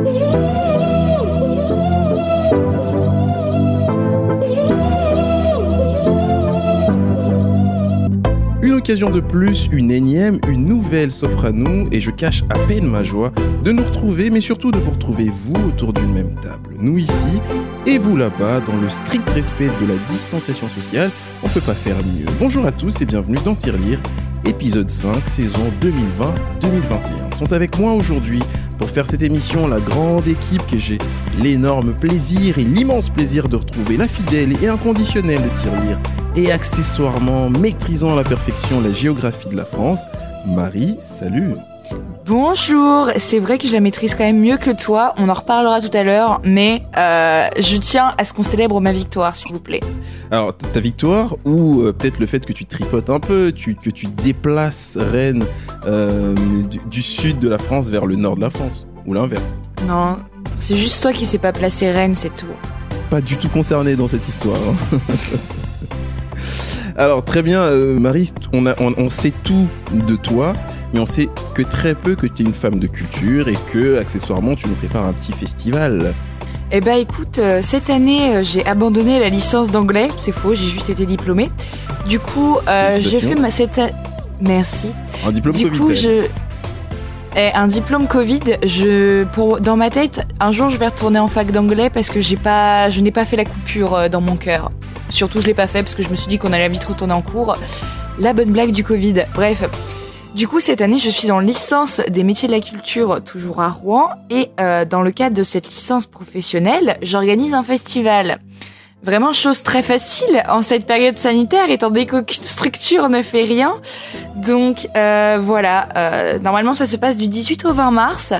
Une occasion de plus, une énième, une nouvelle s'offre à nous et je cache à peine ma joie de nous retrouver, mais surtout de vous retrouver vous autour d'une même table. Nous ici et vous là-bas, dans le strict respect de la distanciation sociale, on peut pas faire mieux. Bonjour à tous et bienvenue dans Tirelire, épisode 5, saison 2020-2021. Sont avec moi aujourd'hui pour faire cette émission la grande équipe que j'ai l'énorme plaisir et l'immense plaisir de retrouver la fidèle et inconditionnelle de Tirelire et accessoirement maîtrisant à la perfection la géographie de la France. Marie, salut Bonjour, c'est vrai que je la maîtrise quand même mieux que toi, on en reparlera tout à l'heure, mais euh, je tiens à ce qu'on célèbre ma victoire, s'il vous plaît. Alors, ta victoire, ou euh, peut-être le fait que tu tripotes un peu, tu, que tu déplaces Rennes euh, du, du sud de la France vers le nord de la France, ou l'inverse? Non, c'est juste toi qui sais pas placer Rennes, c'est tout. Pas du tout concerné dans cette histoire. hein. Alors, très bien, euh, Marie, on, a- on- on sait tout de toi, mais on sait que très peu que tu es une femme de culture et que, accessoirement, tu nous prépares un petit festival. Eh ben écoute, euh, cette année euh, j'ai abandonné la licence d'anglais, c'est faux, j'ai juste été diplômée. Du coup, euh, j'ai fait ma cette Merci. Un diplôme du Covid. coup, je Eh, un diplôme Covid, je pour dans ma tête, un jour je vais retourner en fac d'anglais parce que j'ai pas je n'ai pas fait la coupure dans mon cœur. Surtout je l'ai pas fait parce que je me suis dit qu'on allait vite retourner en cours. La bonne blague du Covid. Bref. Du coup, cette année, je suis en licence des métiers de la culture, toujours à Rouen, et euh, dans le cadre de cette licence professionnelle, j'organise un festival. Vraiment chose très facile en cette période sanitaire, étant donné qu'aucune structure ne fait rien. Donc euh, voilà, euh, normalement ça se passe du 18 au 20 mars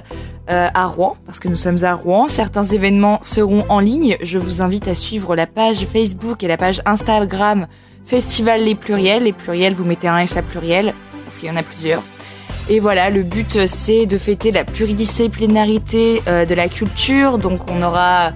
euh, à Rouen, parce que nous sommes à Rouen. Certains événements seront en ligne. Je vous invite à suivre la page Facebook et la page Instagram Festival Les Pluriels. Les pluriels, vous mettez un S à pluriel, parce qu'il y en a plusieurs. Et voilà, le but euh, c'est de fêter la pluridisciplinarité euh, de la culture. Donc on aura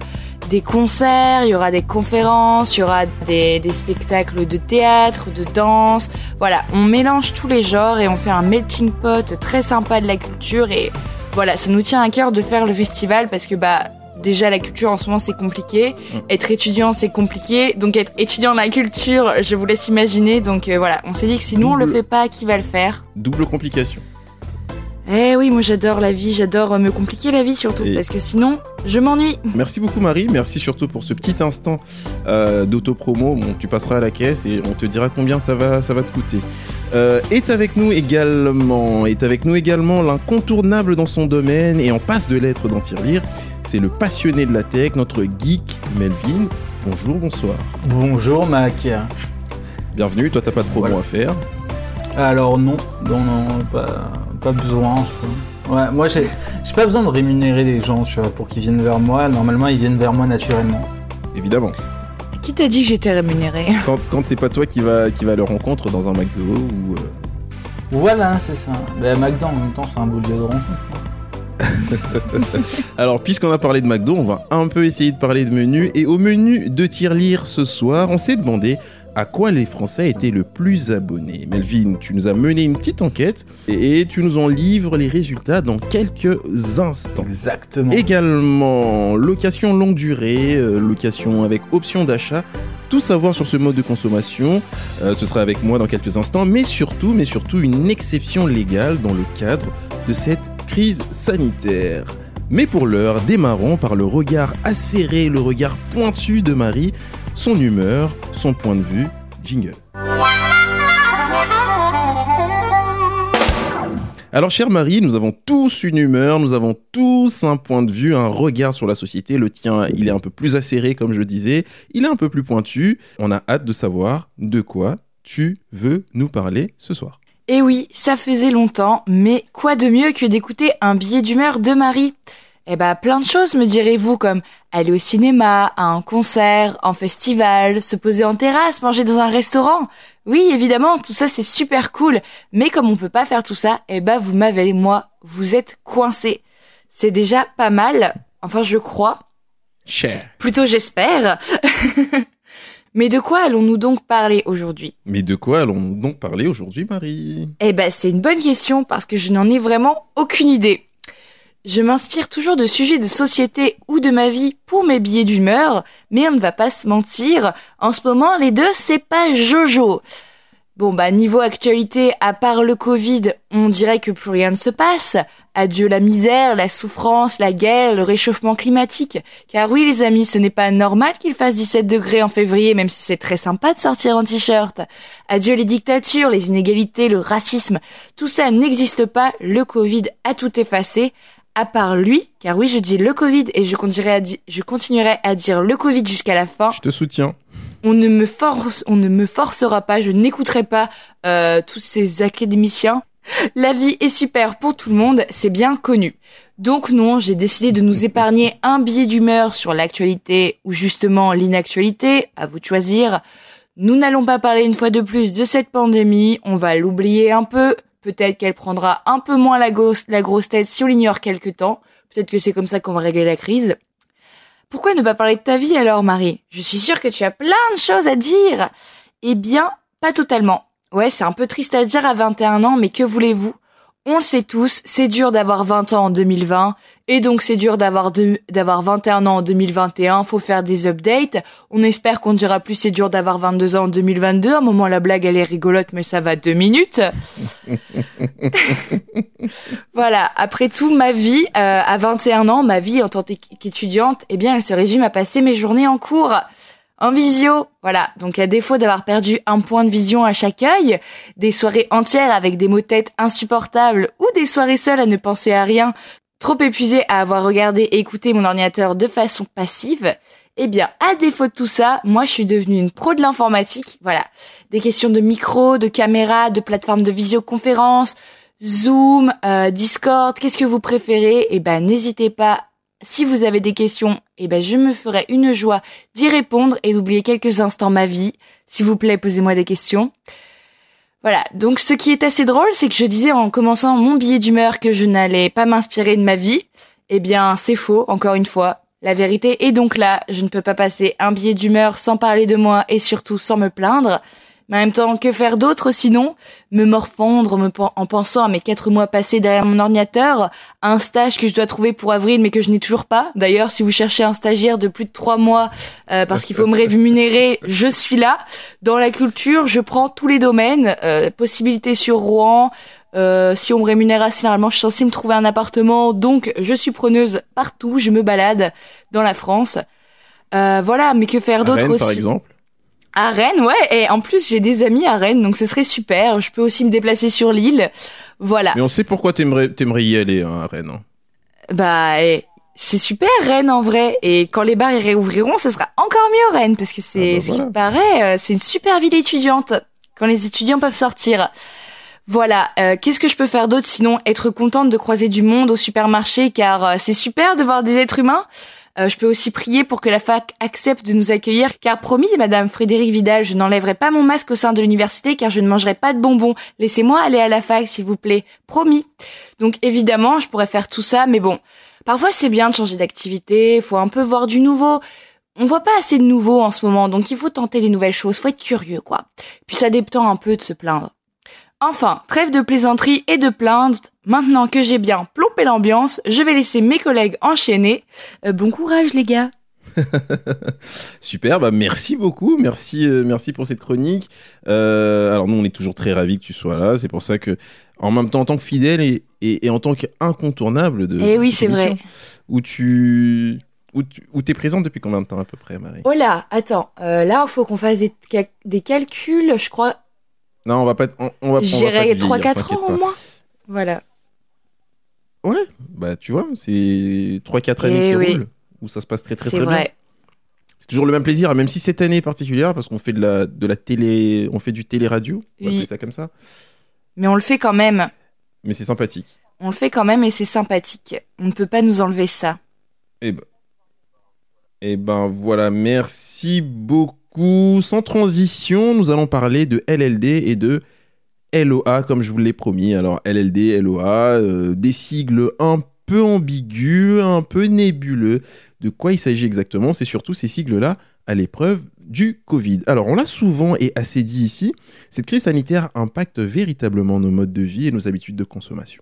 des concerts, il y aura des conférences, il y aura des, des spectacles de théâtre, de danse. Voilà, on mélange tous les genres et on fait un melting pot très sympa de la culture. Et voilà, ça nous tient à cœur de faire le festival parce que bah déjà la culture en ce moment c'est compliqué. Être étudiant c'est compliqué. Donc être étudiant dans la culture, je vous laisse imaginer. Donc euh, voilà, on s'est dit que si nous on le fait pas, qui va le faire? Double complication. Eh oui, moi j'adore la vie, j'adore euh, me compliquer la vie surtout Et- parce que sinon je m'ennuie. Merci beaucoup Marie, merci surtout pour ce petit instant euh, d'autopromo. Bon, tu passeras à la caisse et on te dira combien ça va, ça va te coûter. Euh, est avec nous également, est avec nous également l'incontournable dans son domaine et en passe de l'être dans Tirelire. C'est le passionné de la tech, notre geek Melvin. Bonjour, bonsoir. Bonjour Mac. Bienvenue, toi t'as pas de promo Voilà. à faire. Alors non, non, non, pas, pas besoin. je crois. Ouais, moi j'ai j'ai pas besoin de rémunérer les gens tu vois, pour qu'ils viennent vers moi. Normalement ils viennent vers moi naturellement. Évidemment. Qui t'a dit que j'étais rémunérée? Quand, quand c'est pas toi qui va, qui va à leur rencontre dans un McDo ou... euh, Voilà, c'est ça. Ben, McDo en même temps c'est un beau lieu de rencontre. Alors, puisqu'on a parlé de McDo, on va un peu essayer de parler de menu. Et au menu de Tirelire ce soir, on s'est demandé à quoi les Français étaient le plus abonnés. Melvin, tu nous as mené une petite enquête et tu nous en livres les résultats dans quelques instants. Exactement. Également, location longue durée, euh, location avec option d'achat. Tout savoir sur ce mode de consommation, euh, ce sera avec moi dans quelques instants, mais surtout, mais surtout une exception légale dans le cadre de cette crise sanitaire. Mais pour l'heure, démarrons par le regard acéré, le regard pointu de Marie, son humeur, son point de vue, jingle. Alors, chère Marie, nous avons tous une humeur, nous avons tous un point de vue, un regard sur la société. Le tien, il est un peu plus acéré, comme je disais, il est un peu plus pointu. On a hâte de savoir de quoi tu veux nous parler ce soir. Eh oui, ça faisait longtemps, mais quoi de mieux que d'écouter un billet d'humeur de Marie? Eh bah plein de choses me direz-vous comme aller au cinéma, à un concert, en festival, se poser en terrasse, manger dans un restaurant. Oui, évidemment, tout ça c'est super cool, mais comme on peut pas faire tout ça, eh bah vous m'avez moi, vous êtes coincé. C'est déjà pas mal, enfin je crois, Cher. plutôt j'espère. mais de quoi allons-nous donc parler aujourd'hui? Mais de quoi allons-nous donc parler aujourd'hui, Marie? Eh ben, c'est une bonne question parce que je n'en ai vraiment aucune idée. Je m'inspire toujours de sujets de société ou de ma vie pour mes billets d'humeur, mais on ne va pas se mentir, en ce moment les deux c'est pas Jojo. Bon bah niveau actualité, à part le Covid, on dirait que plus rien ne se passe. Adieu la misère, la souffrance, la guerre, le réchauffement climatique. Car oui les amis, ce n'est pas normal qu'il fasse 17 degrés en février, même si c'est très sympa de sortir en t-shirt. Adieu les dictatures, les inégalités, le racisme. Tout ça n'existe pas, le Covid a tout effacé. À part lui, car oui je dis le Covid et je continuerai à, je continuerai à dire le Covid jusqu'à la fin. Je te soutiens on ne me force, on ne me forcera pas, je n'écouterai pas euh, tous ces académiciens. La vie est super pour tout le monde, c'est bien connu. Donc non, j'ai décidé de nous épargner un billet d'humeur sur l'actualité ou justement l'inactualité, à vous de choisir. Nous n'allons pas parler une fois de plus de cette pandémie, on va l'oublier un peu, peut-être qu'elle prendra un peu moins la, grosse, tête si on l'ignore quelque temps, peut-être que c'est comme ça qu'on va régler la crise. Pourquoi ne pas parler de ta vie alors, Marie? Je suis sûre que tu as plein de choses à dire. Eh bien, pas totalement. Ouais, c'est un peu triste à dire à 21 ans, mais que voulez-vous? On le sait tous, c'est dur d'avoir 20 ans en 2020, et donc c'est dur d'avoir d'avoir 21 ans en 2021, faut faire des updates. On espère qu'on dira plus c'est dur d'avoir 22 ans en 2022. À un moment la blague elle est rigolote mais ça va deux minutes. voilà, après tout ma vie euh, à 21 ans, ma vie en tant qu'étudiante, eh bien elle se résume à passer mes journées en cours. En visio, voilà. Donc à défaut d'avoir perdu un point de vision à chaque œil, des soirées entières avec des mots têtes insupportables ou des soirées seules à ne penser à rien, trop épuisé à avoir regardé et écouté mon ordinateur de façon passive, eh bien, à défaut de tout ça, moi je suis devenue une pro de l'informatique. Voilà. Des questions de micro, de caméra, de plateforme de visioconférence, Zoom, euh, Discord, qu'est-ce que vous préférez? Eh ben, n'hésitez pas si vous avez des questions, eh ben je me ferai une joie d'y répondre et d'oublier quelques instants ma vie. S'il vous plaît, posez-moi des questions. Voilà, donc ce qui est assez drôle, c'est que je disais en commençant mon billet d'humeur que je n'allais pas m'inspirer de ma vie. Eh bien, c'est faux, encore une fois. La vérité est donc là, je ne peux pas passer un billet d'humeur sans parler de moi et surtout sans me plaindre. Mais en même temps, que faire d'autre sinon Me morfondre me, en pensant à mes quatre mois passés derrière mon ordinateur, à un stage que je dois trouver pour avril mais que je n'ai toujours pas. D'ailleurs, si vous cherchez un stagiaire de plus de trois mois euh, parce qu'il faut me rémunérer, je suis là. Dans la culture, je prends tous les domaines. Euh, possibilités sur Rouen. Euh, si on me rémunère assez, normalement, je suis censée me trouver un appartement. Donc, je suis preneuse partout. Je me balade dans la France. voilà, mais que faire d'autre aussi par exemple? À Rennes, ouais. Et en plus, j'ai des amis à Rennes, donc ce serait super. Je peux aussi me déplacer sur l'île. Voilà. Mais on sait pourquoi t'aimerais, t'aimerais y aller hein, à Rennes. Hein. Bah, c'est super Rennes en vrai. Et quand les bars y réouvriront, ce sera encore mieux Rennes, parce que c'est, ah bah ce qui paraît, euh, c'est une super ville étudiante. Quand les étudiants peuvent sortir. Voilà, euh, qu'est-ce que je peux faire d'autre sinon être contente de croiser du monde au supermarché car euh, c'est super de voir des êtres humains. Euh, je peux aussi prier pour que la fac accepte de nous accueillir, car promis, Madame Frédéric Vidal, je n'enlèverai pas mon masque au sein de l'université, car je ne mangerai pas de bonbons. Laissez-moi aller à la fac, s'il vous plaît. Promis. Donc évidemment, je pourrais faire tout ça, mais bon, parfois c'est bien de changer d'activité, faut un peu voir du nouveau. On voit pas assez de nouveau en ce moment, donc il faut tenter les nouvelles choses, faut être curieux, quoi. Puis ça dépend un peu de se plaindre. Enfin, trêve de plaisanterie et de plaintes. Maintenant que j'ai bien plombé l'ambiance, je vais laisser mes collègues enchaîner. Euh, bon courage les gars. Super, bah merci beaucoup, merci, euh, merci pour cette chronique. Euh, alors nous, on est toujours très ravis que tu sois là. C'est pour ça que, en même temps, en tant que fidèle et, et, en tant qu'incontournable de. Eh oui, c'est vrai. Où tu où tu es présente depuis combien de temps à peu près, Marie? Oh là, attends, là, il faut qu'on fasse des, des, calculs. Je crois non, on va pas. On, on va, J'irai 3-4 ans au moins. Voilà. Ouais, bah tu vois, c'est 3-4 années qui roulent, où ça se passe très très très vrai. bien. C'est toujours le même plaisir, même si cette année est particulière, parce qu'on fait de la, de la télé, on fait du télé-radio, on oui. ça comme ça. Mais on le fait quand même. Mais c'est sympathique. On le fait quand même et c'est sympathique. On ne peut pas nous enlever ça. Eh ben, eh ben voilà, merci beaucoup sans transition, nous allons parler de LLD et de LOA, comme je vous l'ai promis. Alors, LLD, LOA, euh, des sigles un peu ambigus, un peu nébuleux. De quoi il s'agit exactement? C'est surtout ces sigles-là à l'épreuve du Covid. Alors, on l'a souvent et assez dit ici, cette crise sanitaire impacte véritablement nos modes de vie et nos habitudes de consommation.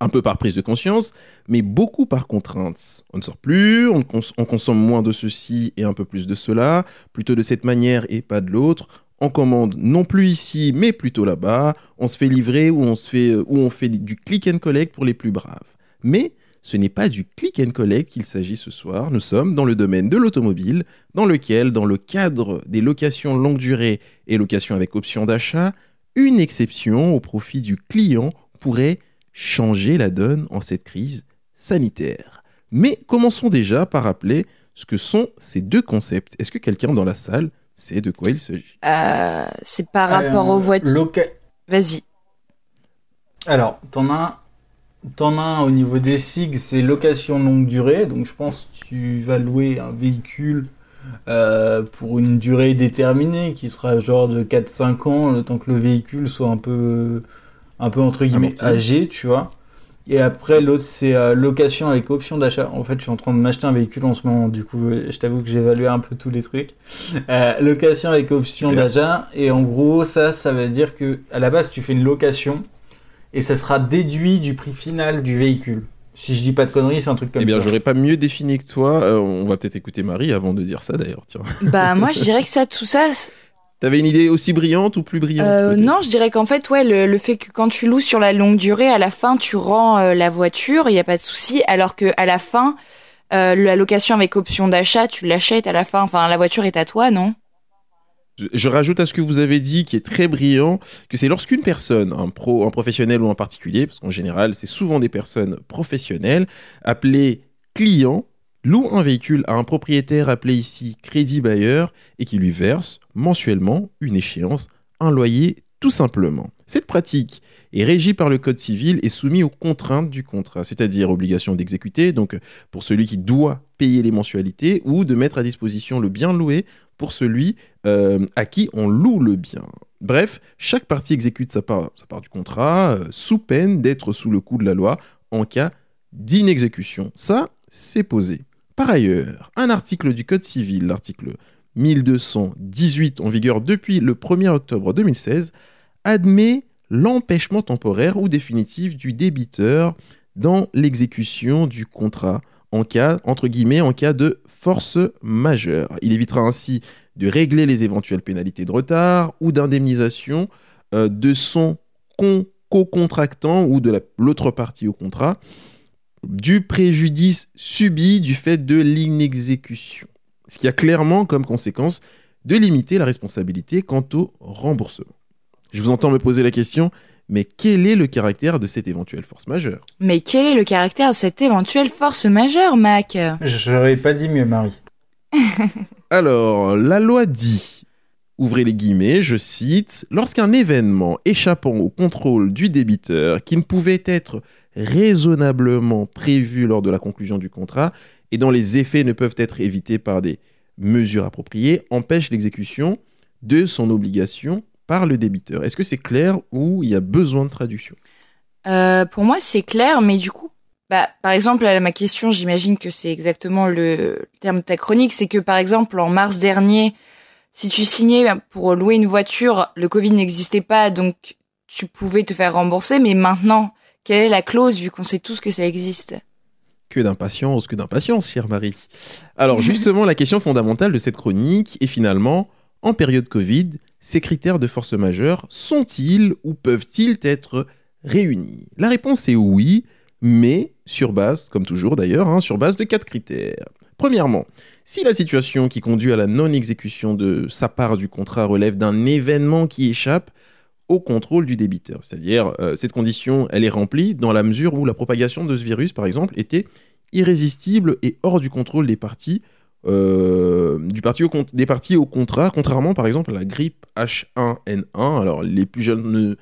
un peu par prise de conscience, mais beaucoup par contrainte. On ne sort plus, on, cons- on consomme moins de ceci et un peu plus de cela, plutôt de cette manière et pas de l'autre. On commande non plus ici, mais plutôt là-bas. On se fait livrer ou on, fait, ou on fait du click and collect pour les plus braves. Mais ce n'est pas du click and collect qu'il s'agit ce soir. Nous sommes dans le domaine de l'automobile, dans lequel, dans le cadre des locations longue durée et locations avec option d'achat, une exception au profit du client pourrait changer la donne en cette crise sanitaire. Mais commençons déjà par rappeler ce que sont ces deux concepts. Est-ce que quelqu'un dans la salle sait de quoi il s'agit? Euh, c'est par rapport Euh, aux voitures. loca- Vas-y. Alors, t'en as, un- t'en as un au niveau des SIG, c'est location longue durée. Donc, je pense que tu vas louer un véhicule euh, pour une durée déterminée qui sera genre de 4-5 ans, le temps que le véhicule soit un peu, un peu entre guillemets Amorti. âgé, tu vois. Et après, l'autre, c'est euh, location avec option d'achat. En fait, je suis en train de m'acheter un véhicule en ce moment. Du coup, euh, je t'avoue que j'ai évalué un peu tous les trucs. Euh, location avec option d'achat. Et en gros, ça, ça veut dire que à la base, tu fais une location et ça sera déduit du prix final du véhicule. Si je dis pas de conneries, c'est un truc comme Eh bien, ça. j'aurais pas mieux défini que toi. Euh, on va peut-être écouter Marie avant de dire ça d'ailleurs. Tiens. Bah moi je dirais que ça, tout ça, T'avais une idée aussi brillante ou plus brillante euh, non, je dirais qu'en fait ouais, le, le fait que quand tu loues sur la longue durée, à la fin tu rends euh, la voiture, il y a pas de souci, alors que à la fin, euh, la location avec option d'achat, tu l'achètes à la fin. Enfin, la voiture est à toi, non? Je- Je rajoute à ce que vous avez dit, qui est très brillant, que c'est lorsqu'une personne, un pro, un professionnel ou un particulier, parce qu'en général, c'est souvent des personnes professionnelles, appelées clients, loue un véhicule à un propriétaire appelé ici crédit bailleur et qui lui verse mensuellement une échéance, un loyer, tout simplement. Cette pratique est régie par le Code civil et soumise aux contraintes du contrat, c'est-à-dire obligation d'exécuter, donc pour celui qui doit payer les mensualités, ou de mettre à disposition le bien loué pour celui euh, à qui on loue le bien. Bref, chaque partie exécute sa part, sa part du contrat euh, sous peine d'être sous le coup de la loi en cas d'inexécution. Ça, c'est posé. Par ailleurs, un article du Code civil, l'article 1218 en vigueur depuis le 1er octobre 2016, admet l'empêchement temporaire ou définitif du débiteur dans l'exécution du contrat en cas, entre guillemets, en cas de force majeure. Il évitera ainsi de régler les éventuelles pénalités de retard ou d'indemnisation euh, de son con- co-contractant ou de la- l'autre partie au contrat du préjudice subi du fait de l'inexécution. Ce qui a clairement comme conséquence de limiter la responsabilité quant au remboursement. Je vous entends me poser la question, mais quel est le caractère de cette éventuelle force majeure? Mais quel est le caractère de cette éventuelle force majeure, Mac? J'aurais pas dit mieux, Marie. Alors, la loi dit, ouvrez les guillemets, je cite, lorsqu'un événement échappant au contrôle du débiteur qui ne pouvait être raisonnablement prévu lors de la conclusion du contrat et dont les effets ne peuvent être évités par des mesures appropriées empêche l'exécution de son obligation par le débiteur. Est-ce que c'est clair ou il y a besoin de traduction? Euh, Pour moi, c'est clair, mais du coup, bah, par exemple, à ma question, j'imagine que c'est exactement le terme de ta chronique, c'est que par exemple, en mars dernier, si tu signais pour louer une voiture, le Covid n'existait pas, donc tu pouvais te faire rembourser, mais maintenant, quelle est la clause vu qu'on sait tous que ça existe? Que d'impatience, que d'impatience, chère Marie. Alors justement, la question fondamentale de cette chronique est finalement, en période Covid, ces critères de force majeure sont-ils ou peuvent-ils être réunis? La réponse est oui, mais sur base, comme toujours d'ailleurs, hein, sur base de quatre critères. Premièrement, si la situation qui conduit à la non-exécution de sa part du contrat relève d'un événement qui échappe au contrôle du débiteur. C'est-à-dire, euh, cette condition, elle est remplie dans la mesure où la propagation de ce virus, par exemple, était irrésistible et hors du contrôle des parties, euh, du parti au des parties au contrat, contrairement par exemple à la grippe H1N1. Alors, les plus jeunes ne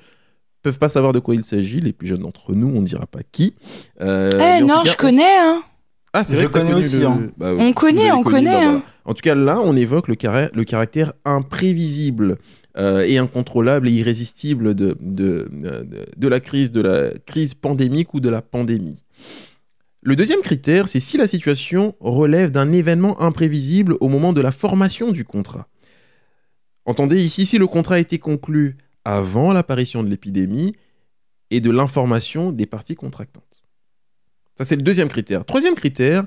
peuvent pas savoir de quoi il s'agit, les plus jeunes d'entre nous, on ne dira pas qui. Euh, Eh non, cas, je connais, hein Ah, c'est Je vrai que connais aussi, le- hein. bah, On si connaît, on connu, connaît, bah, hein. voilà. En tout cas, là, on évoque le, carré- le caractère imprévisible euh, et incontrôlable et irrésistible de, de, de, de la crise, de la crise pandémique ou de la pandémie. Le deuxième critère, c'est si la situation relève d'un événement imprévisible au moment de la formation du contrat. Entendez ici, si le contrat a été conclu avant l'apparition de l'épidémie et de l'information des parties contractantes. Ça, c'est le deuxième critère. Troisième critère,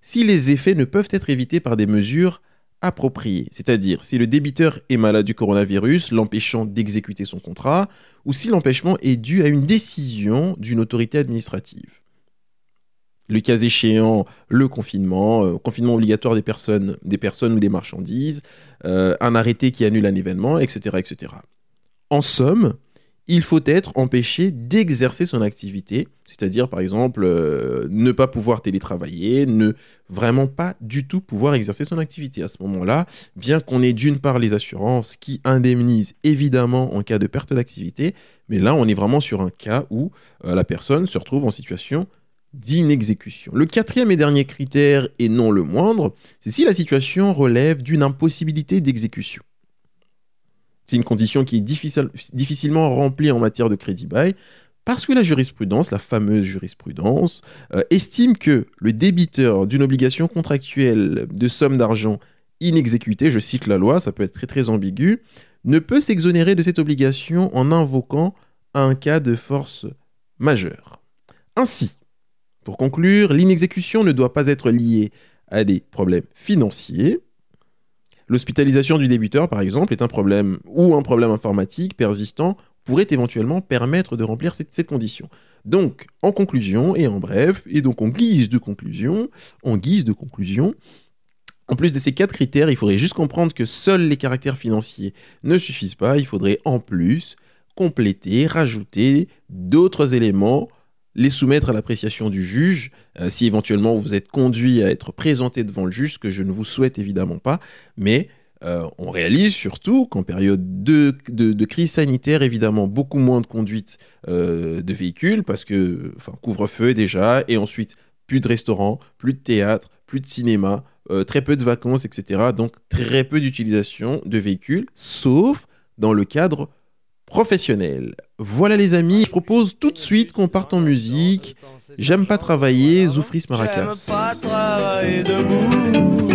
si les effets ne peuvent être évités par des mesures appropriées, c'est-à-dire si le débiteur est malade du coronavirus, l'empêchant d'exécuter son contrat, ou si l'empêchement est dû à une décision d'une autorité administrative. Le cas échéant, le confinement, euh, confinement obligatoire des personnes, ou des marchandises, euh, un arrêté qui annule un événement, etc. En somme, il faut être empêché d'exercer son activité, c'est-à-dire par exemple euh, ne pas pouvoir télétravailler, ne vraiment pas du tout pouvoir exercer son activité. À ce moment-là, bien qu'on ait d'une part les assurances qui indemnisent évidemment en cas de perte d'activité, mais là on est vraiment sur un cas où euh, la personne se retrouve en situation d'inexécution. Le quatrième et dernier critère, et non le moindre, c'est si la situation relève d'une impossibilité d'exécution. C'est une condition qui est difficilement remplie en matière de crédit bail parce que la jurisprudence, la fameuse jurisprudence, euh, estime que le débiteur d'une obligation contractuelle de somme d'argent inexécutée, je cite la loi, ça peut être très très ambigu, ne peut s'exonérer de cette obligation en invoquant un cas de force majeure. Ainsi, pour conclure, l'inexécution ne doit pas être liée à des problèmes financiers, L'hospitalisation du débuteur, par exemple, est un problème ou un problème informatique persistant pourrait éventuellement permettre de remplir cette, condition. Donc, en conclusion et en bref, et donc en guise de conclusion, en guise de conclusion, en plus de ces quatre critères, il faudrait juste comprendre que seuls les caractères financiers ne suffisent pas. Il faudrait en plus compléter, rajouter d'autres éléments les soumettre à l'appréciation du juge, euh, si éventuellement vous êtes conduit à être présenté devant le juge, ce que je ne vous souhaite évidemment pas, mais euh, on réalise surtout qu'en période de, crise sanitaire, évidemment, beaucoup moins de conduite euh, de véhicules, parce que, enfin, couvre-feu déjà, et ensuite, plus de restaurants, plus de théâtre, plus de cinéma, très peu de vacances, etc. Donc, très peu d'utilisation de véhicules, sauf dans le cadre professionnel. Voilà les amis, je propose tout de suite qu'on parte en musique. J'aime pas travailler, Zoufris Maracas. J'aime pas travailler debout.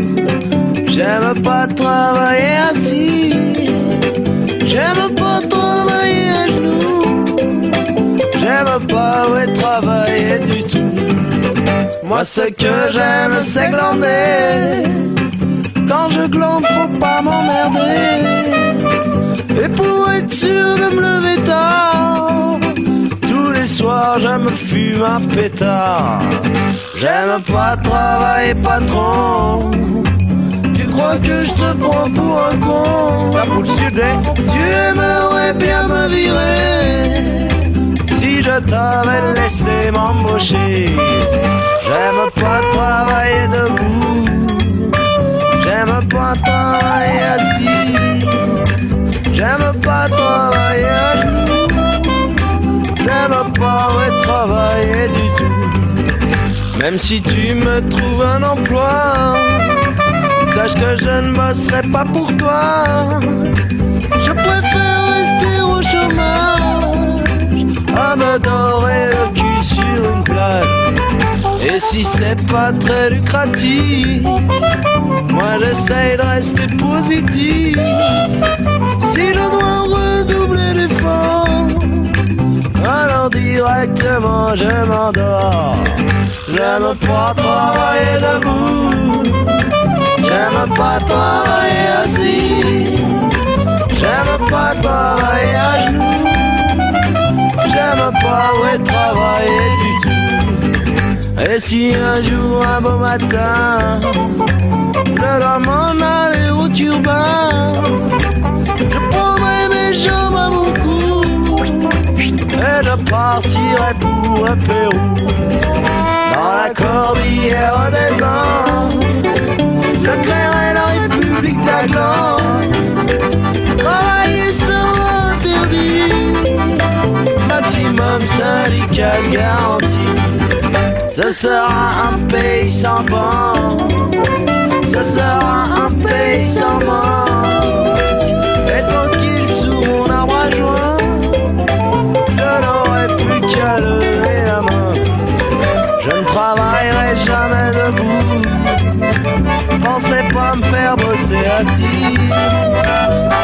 J'aime pas travailler assis. J'aime pas travailler à genoux. J'aime pas travailler du tout. Moi ce que j'aime c'est glander. Quand je glande faut pas m'emmerder. Et pour être sûr de me lever tard, tous les soirs je me fume un pétard. J'aime pas travailler patron. Tu crois que je te prends pour un con? Ça le Tu aimerais bien me virer Si je t'avais laissé m'embaucher J'aime pas travailler debout J'aime pas travailler assis J'aime pas travailler à genoux. J'aime pas ouais, travailler du tout. Même si tu me trouves un emploi, sache que je ne bosserai pas pour toi. Je préfère rester au chômage à me le cul sur une plage. Et si c'est pas très lucratif, moi j'essaye de rester positif. Si je dois redoubler l'effort, alors directement je m'endors. J'aime pas travailler debout, j'aime pas travailler assis, si un jour, un beau matin, je dois m'en aller au turbin, jambes à mon cou Et je partirai pour un Pérou. Dans la cordillère des Andes Je créerai la République d'Aglande Travailler sera interdit Maximum syndical garanti Ce sera un pays sans banc Ce sera un pays sans manque Et tranquille je n'aurai plus qu'à lever la main. Je ne travaillerai jamais debout. Pensez pas me faire bosser assis.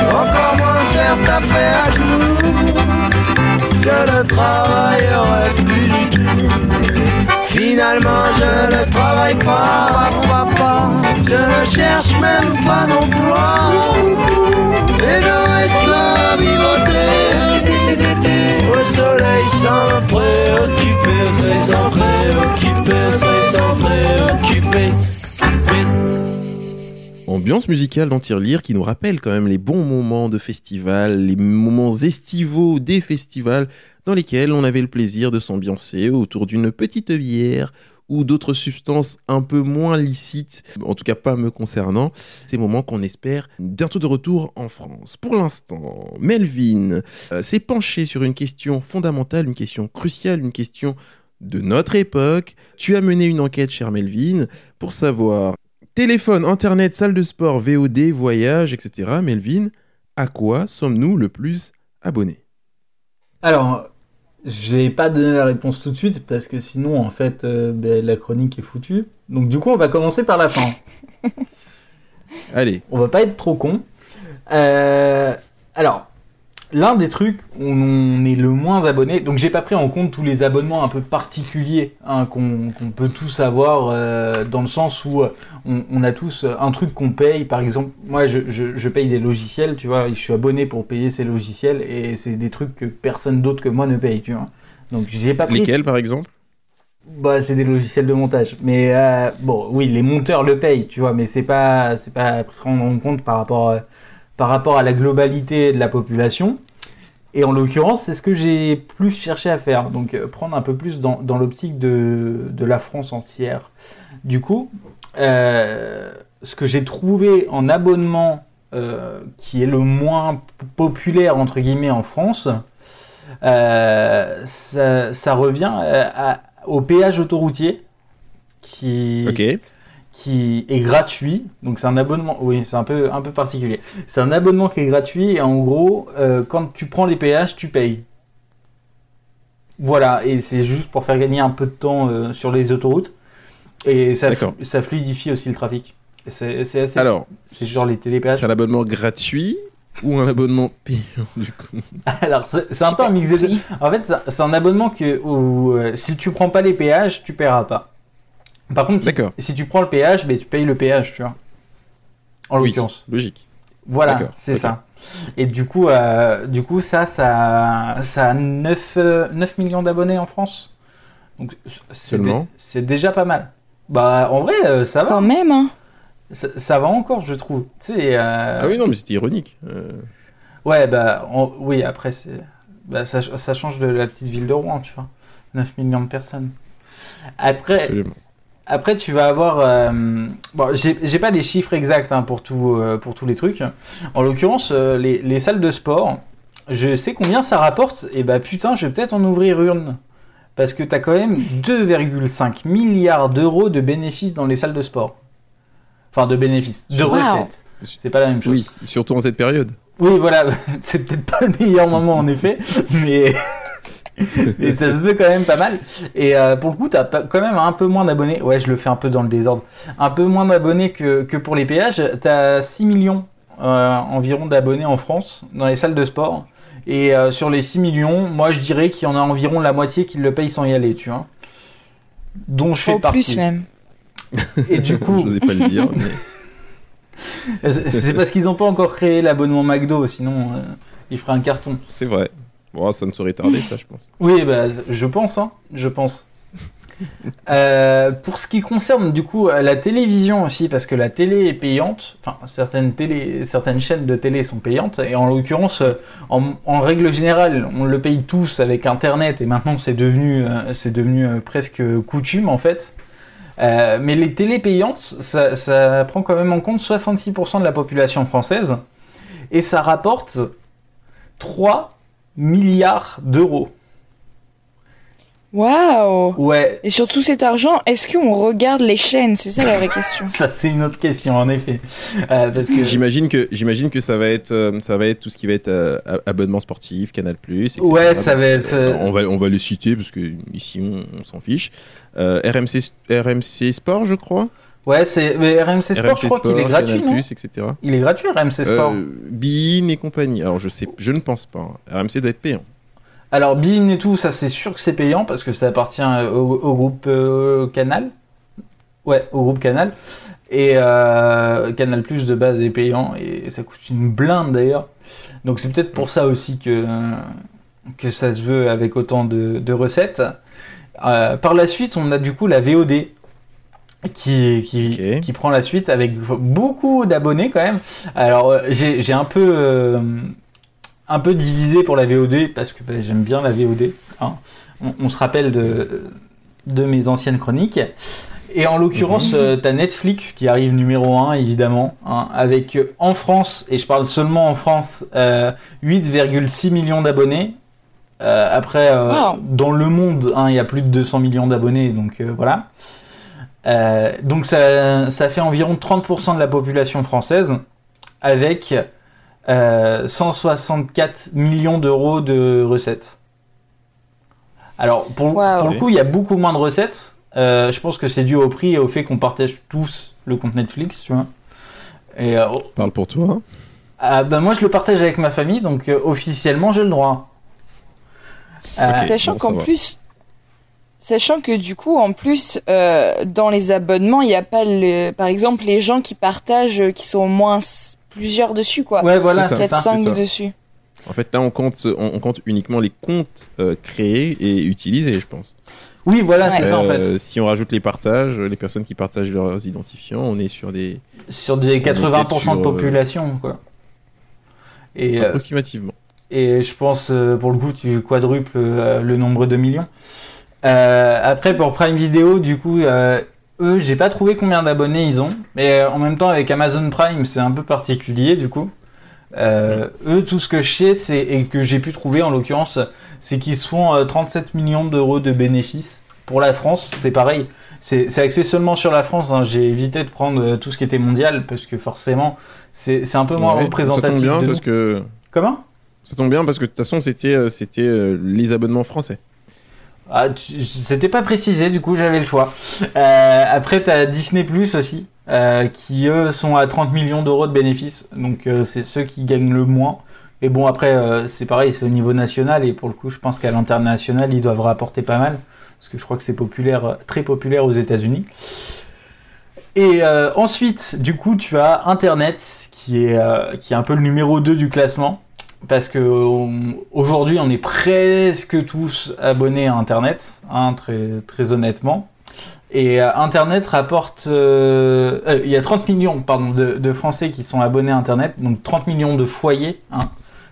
Encore moins me faire taper à genoux. Je ne travaillerai plus du tout. Finalement, je ne travaille pas, papa. Je ne cherche même pas d'emploi. Et là à vivoter. Au soleil sans préoccupé, au soleil sans préoccupé, au soleil sans préoccupé. Ambiance musicale dans Tirelire qui nous rappelle quand même les bons moments de festival, les moments estivaux des festivals dans lesquels on avait le plaisir de s'ambiancer autour d'une petite bière ou d'autres substances un peu moins licites, en tout cas pas me concernant. Ces moments qu'on espère bientôt de retour en France. Pour l'instant, Melvin euh, s'est penché sur une question fondamentale, une question cruciale, une question de notre époque. Tu as mené une enquête, cher Melvin, pour savoir téléphone, internet, salle de sport, VOD, voyage, etc. Melvin, à quoi sommes-nous le plus abonnés? Alors, je vais pas donner la réponse tout de suite parce que sinon, en fait, euh, ben, la chronique est foutue. Donc, du coup, on va commencer par la fin. Allez, On va pas être trop con. Euh, alors, l'un des trucs où on est le moins abonné, donc j'ai pas pris en compte tous les abonnements un peu particuliers hein, qu'on peut tous avoir, euh, dans le sens où euh, on, on a tous un truc qu'on paye. Par exemple, moi je, je, je paye des logiciels, tu vois, je suis abonné pour payer ces logiciels et c'est des trucs que personne d'autre que moi ne paye, tu vois. Donc j'ai pas pris. lesquels par exemple? Bah, c'est des logiciels de montage. Mais euh, bon, oui, les monteurs le payent, tu vois, mais c'est pas, c'est pas à prendre en compte par rapport, euh, par rapport à la globalité de la population. Et en l'occurrence, c'est ce que j'ai plus cherché à faire. Donc, euh, prendre un peu plus dans, l'optique de, la France entière. Du coup, euh, ce que j'ai trouvé en abonnement euh, qui est le moins populaire, entre guillemets, en France, ça, revient au péage autoroutier qui. Qui est gratuit. Donc c'est un abonnement, oui, c'est un peu, un peu particulier. C'est un abonnement qui est gratuit et en gros, euh, quand tu prends les péages, tu payes. Voilà, et c'est juste pour faire gagner un peu de temps euh, sur les autoroutes. Et ça, ça fluidifie aussi le trafic. C'est assez. Alors, c'est genre les télépéages. c'est un abonnement gratuit ou un abonnement payant du coup? Alors, c'est un peu un mix des deux. En fait, c'est- c'est un abonnement que où, euh, si tu prends pas les péages, tu paieras pas. Par contre, si, D'accord. si tu prends le péage, ben, tu payes le péage, tu vois. En Oui, l'occurrence. logique. Voilà, c'est ça. Et du coup, euh, du coup ça, ça, ça a 9, euh, 9 millions d'abonnés en France. Donc, c'est C'est déjà pas mal. Bah, en vrai, euh, ça va. Quand même, hein. Ça, ça va encore, je trouve. Tu sais, euh, Ah oui, non, mais c'était ironique. Euh, Ouais, bah, oui, après, c'est, bah, ça, ça change de la petite ville de Rouen, tu vois. 9 millions de personnes. Après, absolument. Après tu vas avoir. euh, bon, j'ai j'ai pas les chiffres exacts hein, pour, tout, euh, pour tous les trucs. En l'occurrence, euh, les, les salles de sport, je sais combien ça rapporte, et bah putain, je vais peut-être en ouvrir une. Parce que t'as quand même 2,5 milliards d'euros de bénéfices dans les salles de sport. Enfin, de bénéfices, de Wow. recettes. C'est pas la même chose. Oui, surtout en cette période. Oui, voilà, c'est peut-être pas le meilleur moment en effet, mais, mais ça se veut quand même pas mal. Et euh, pour le coup, t'as pas- quand même un peu moins d'abonnés. Ouais, je le fais un peu dans le désordre. Un peu moins d'abonnés que, que pour les péages. T'as 6 millions euh, environ d'abonnés en France dans les salles de sport. Et euh, sur les 6 millions, moi je dirais qu'il y en a environ la moitié qui le payent sans y aller, tu vois. Dont je fais Au partie. plus même. Et du coup, J'osais pas le dire. mais- c'est parce qu'ils n'ont pas encore créé l'abonnement McDo, sinon euh, ils feraient un carton. C'est vrai. Bon, ça ne saurait tarder, ça, je pense. Oui, bah, je pense, hein, je pense. Euh, pour ce qui concerne du coup la télévision aussi, parce que la télé est payante, enfin certaines, télé, certaines chaînes de télé sont payantes, et en l'occurrence, euh, en, en règle générale, on le paye tous avec Internet, et maintenant c'est devenu, euh, c'est devenu euh, presque coutume en fait. Mais les télés payantes, ça, ça prend quand même en compte 66% de la population française, et ça rapporte 3 milliards d'euros. Waouh Ouais, Et surtout cet argent, est-ce qu'on regarde les chaînes? C'est ça la vraie question. ça c'est une autre question en effet. Euh, parce que J'imagine que, j'imagine que ça va être, euh, ça va être tout ce qui va être euh, abonnement sportif, Canal+. etc. ouais, ça va être. Euh, on va, on va les citer parce que ici on, on s'en fiche. Euh, RMC, RMC Sport, je crois? Ouais, c'est mais RMC Sport, je crois qu'il est gratuit, non etc. Il est gratuit RMC Sport. Euh, Bein et compagnie. Alors je sais, je ne pense pas. RMC doit être payant. Alors, Bein et tout, ça c'est sûr que c'est payant parce que ça appartient au, au groupe euh, Canal. Ouais, au groupe Canal. Et euh, Canal Plus de base est payant et ça coûte une blinde d'ailleurs. Donc c'est peut-être pour ça aussi que, que ça se veut avec autant de, de recettes. Euh, par la suite, on a du coup la VOD qui, qui, prend la suite avec beaucoup d'abonnés quand même. Alors euh, j'ai j'ai un peu euh, un peu divisé pour la VOD parce que bah, j'aime bien la VOD. hein. On, on se rappelle de, de mes anciennes chroniques. Et en l'occurrence, t'as Netflix qui arrive numéro 1, évidemment, hein, avec en France, et je parle seulement en France, euh, 8,6 millions d'abonnés. Euh, après, euh, Wow. dans le monde, hein, il y a plus de 200 millions d'abonnés, donc euh, voilà. Euh, donc ça, ça fait environ 30% de la population française, avec euh, 164 millions d'euros de recettes. Alors, pour, Wow. pour le coup, il y a beaucoup moins de recettes. Euh, je pense que c'est dû au prix et au fait qu'on partage tous le compte Netflix, tu vois. Et euh, Parle pour toi. hein. ah, bah, moi, je le partage avec ma famille, donc euh, officiellement, j'ai le droit. Euh. Sachant bon, qu'en va. plus, sachant que du coup, en plus, euh, dans les abonnements, il n'y a pas le, par exemple, les gens qui partagent, euh, qui sont au moins s- plusieurs dessus, quoi. Ouais, voilà, C'est ça. c'est ça. 4-5 ça. dessus. En fait, là, on compte, on, on compte uniquement les comptes euh, créés et utilisés, je pense. Oui, voilà, c'est ça en fait. Euh, Si on rajoute les partages, les personnes qui partagent leurs identifiants, on est sur des Sur des 80% sur, de population, quoi. Et, euh, approximativement. et je pense, euh, pour le coup, tu quadruples euh, le nombre de millions. Euh, après, pour Prime Video, du coup, euh, eux, j'ai pas trouvé combien d'abonnés ils ont. Mais euh, en même temps, avec Amazon Prime, c'est un peu particulier, du coup. Euh, Eux, tout ce que je sais, c'est, et que j'ai pu trouver en l'occurrence, c'est qu'ils se font euh, 37 millions d'euros de bénéfices. Pour la France, c'est pareil. C'est c'est axé seulement sur la France. hein. J'ai évité de prendre tout ce qui était mondial parce que forcément, c'est c'est un peu moins Ouais, représentatif Ça tombe bien de nous. parce que Comment? Ça tombe bien parce que de toute façon, c'était c'était les abonnements français. Ah, tu- c'était pas précisé, du coup j'avais le choix. Euh, après, t'as Disney Plus aussi, euh, qui eux sont à 30 millions d'euros de bénéfices, donc euh, c'est ceux qui gagnent le moins. Et bon, après, c'est pareil, c'est au niveau national, et pour le coup, je pense qu'à l'international, ils doivent rapporter pas mal, parce que je crois que c'est populaire, très populaire aux États-Unis. Et ensuite, du coup, tu as Internet, qui est, qui est un peu le numéro 2 du classement. Parce que on- aujourd'hui, on est presque tous abonnés à Internet, hein, très, honnêtement. Et euh, Internet rapporte. euh, euh, il y a 30 millions pardon, de, Français qui sont abonnés à Internet, donc 30 millions de foyers. hein.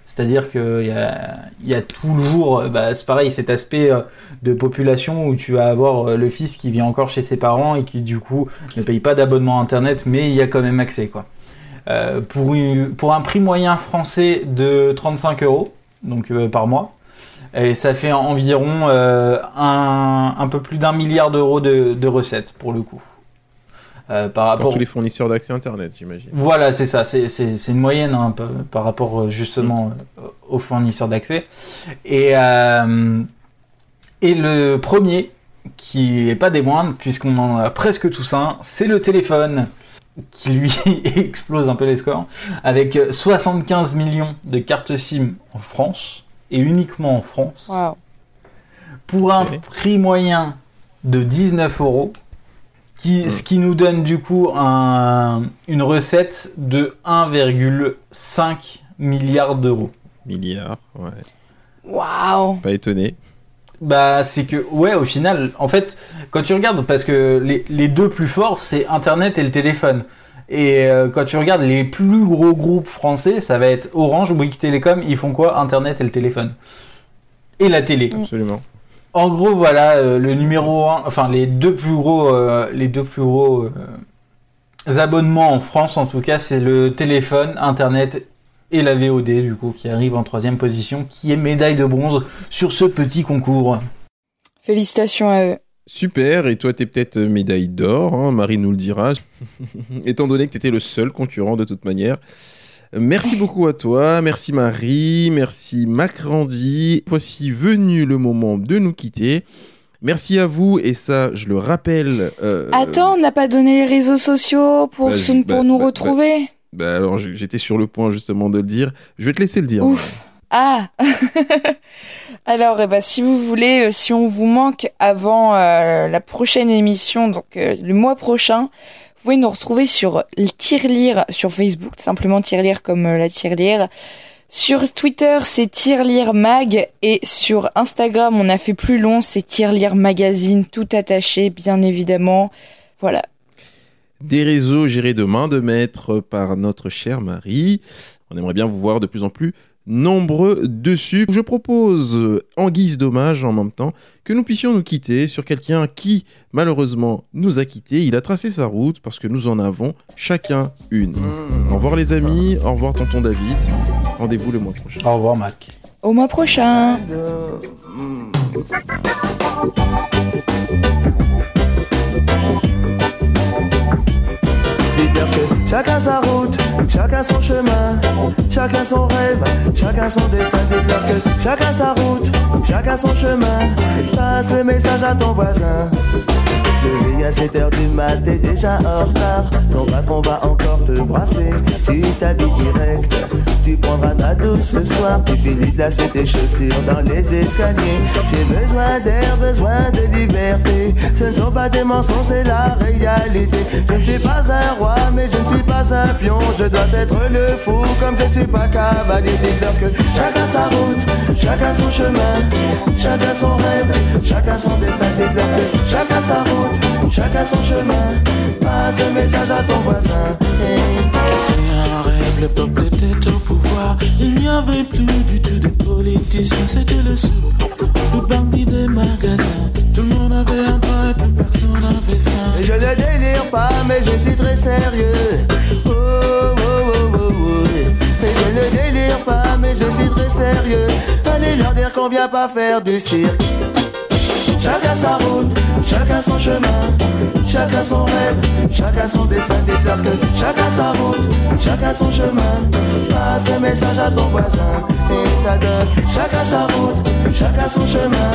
C'est-à-dire qu'il y a, y a toujours, euh, bah, c'est pareil, cet aspect euh, de population où tu vas avoir euh, le fils qui vit encore chez ses parents et qui du coup ne paye pas d'abonnement Internet, mais il y a quand même accès. quoi. Euh, pour, une- pour un prix moyen français de 35 euros, donc euh, par mois. Et ça fait environ euh, un, un peu plus d'un milliard d'euros de, de recettes pour le coup. Par Pour rapport tous les fournisseurs d'accès Internet, j'imagine. voilà, c'est ça, c'est une moyenne hein, par, par rapport justement aux fournisseurs d'accès. Et, et le premier, qui est pas des moindres, puisqu'on en a presque tous un, c'est le téléphone, qui lui explose un peu les scores, avec 75 millions de cartes SIM en France, et uniquement en France, pour un prix moyen de 19 euros, qui, Hmm. ce qui nous donne du coup un- une recette de 1,5 milliard d'euros. Milliards, ouais. Waouh. Pas étonné. Bah, c'est que, ouais, au final, en fait, quand tu regardes, parce que les, les deux plus forts, c'est Internet et le téléphone. Et euh, quand tu regardes les plus gros groupes français, ça va être Orange, Bouygues Télécom, ils font quoi? Internet et le téléphone. Et la télé. Absolument. En gros, voilà euh, le numéro 1, enfin les deux plus gros, euh, les deux plus gros abonnements en France, en tout cas, c'est le téléphone, Internet et la VOD, du coup, qui arrive en troisième position, qui est médaille de bronze sur ce petit concours. Félicitations à eux. Super, et toi t'es peut-être euh, médaille d'or, hein, Marie nous le dira, étant donné que t'étais le seul concurrent de toute manière. Merci beaucoup à toi, merci Marie, merci Macrandy. Voici venu le moment de nous quitter. Merci à vous, et ça, je le rappelle. euh, Attends, on n'a pas donné les réseaux sociaux pour, bah, pour bah, nous bah, retrouver. Bah, alors, j'étais sur le point justement de le dire. Je vais te laisser le dire. Ouf. Ah Alors, eh ben, si vous voulez, euh, si on vous manque avant euh, la prochaine émission, donc euh, le mois prochain, vous pouvez nous retrouver sur le Tirelire sur Facebook, simplement Tirelire comme euh, la Tirelire. Sur Twitter, c'est Tirelire Mag et sur Instagram, on a fait plus long, c'est Tirelire Magazine, tout attaché, bien évidemment. Voilà. Des réseaux gérés de main de maître par notre chère Marie. On aimerait bien vous voir de plus en plus nombreux dessus. Je propose, en guise d'hommage en même temps, que nous puissions nous quitter sur quelqu'un qui, malheureusement, nous a quittés. Il a tracé sa route parce que nous en avons chacun une. Au revoir les amis, au revoir tonton David. Rendez-vous le mois prochain. Au revoir, Mac. Au mois prochain. Chacun sa route, chacun son chemin, chacun son rêve, chacun son destin. Dites-leur que chacun sa route, chacun son chemin. Passe le message à ton voisin. Levé à 7 heures du mat, t'es déjà en retard. Ton patron va encore te brasser. Tu t'habilles direct, tu prendras ta douce ce soir. Tu finis de lasser tes chaussures dans les escaliers. J'ai besoin d'air, besoin de liberté. Ce ne sont pas des mensonges, c'est la réalité. Je ne suis pas un roi, mais je ne suis pas un pion. Je dois être le fou, comme je suis pas cavalier. Dites-leur que chacun sa route, chacun son chemin, chacun son rêve, chacun son destin. Que chacun sa route, chacun son chemin. Passe le message à ton voisin. Hey. un rêve, le peuple était au pouvoir. Il n'y avait plus du tout de politiciens, c'était le sou, le bandit des magasins. Tout le monde avait un droit et plus personne n'avait faim. Je ne délire pas, mais je suis très sérieux. Oh, oh, oh, oh, oh. Mais je ne délire pas, mais je suis très sérieux. Allez leur dire qu'on vient pas faire du cirque. Chacun sa route, chacun son chemin, chacun son rêve, chacun son destin. Dites-leur que chacun sa route, chacun son chemin. Passe le message à ton voisin et ça donne. Chacun sa route, chacun son chemin,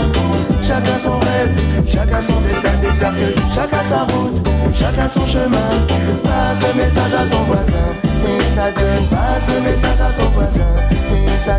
chacun son rêve, chacun son destin. Dites-leur que chacun sa route, chacun son chemin. Passe le message à ton voisin et ça donne. Passe le message à ton voisin et ça.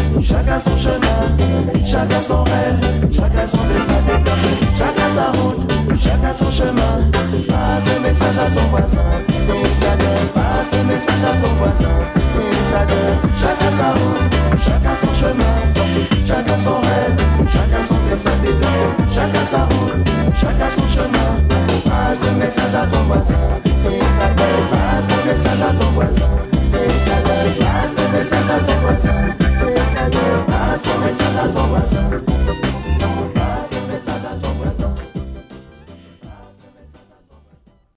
chacun son chemin, chacun son rêve, chacun son destin. Que chacun sa route, chacun son chemin. Passe le message à ton voisin, donne. Passe le message à ton voisin, donne. Chacun sa route, chacun son chemin, chacun son rêve, chacun son destin. Que chacun sa route, chacun son chemin. Passe le message à ton voisin, donne. Passe le message à ton voisin, Pensa na tua coração, pensa na tua coração.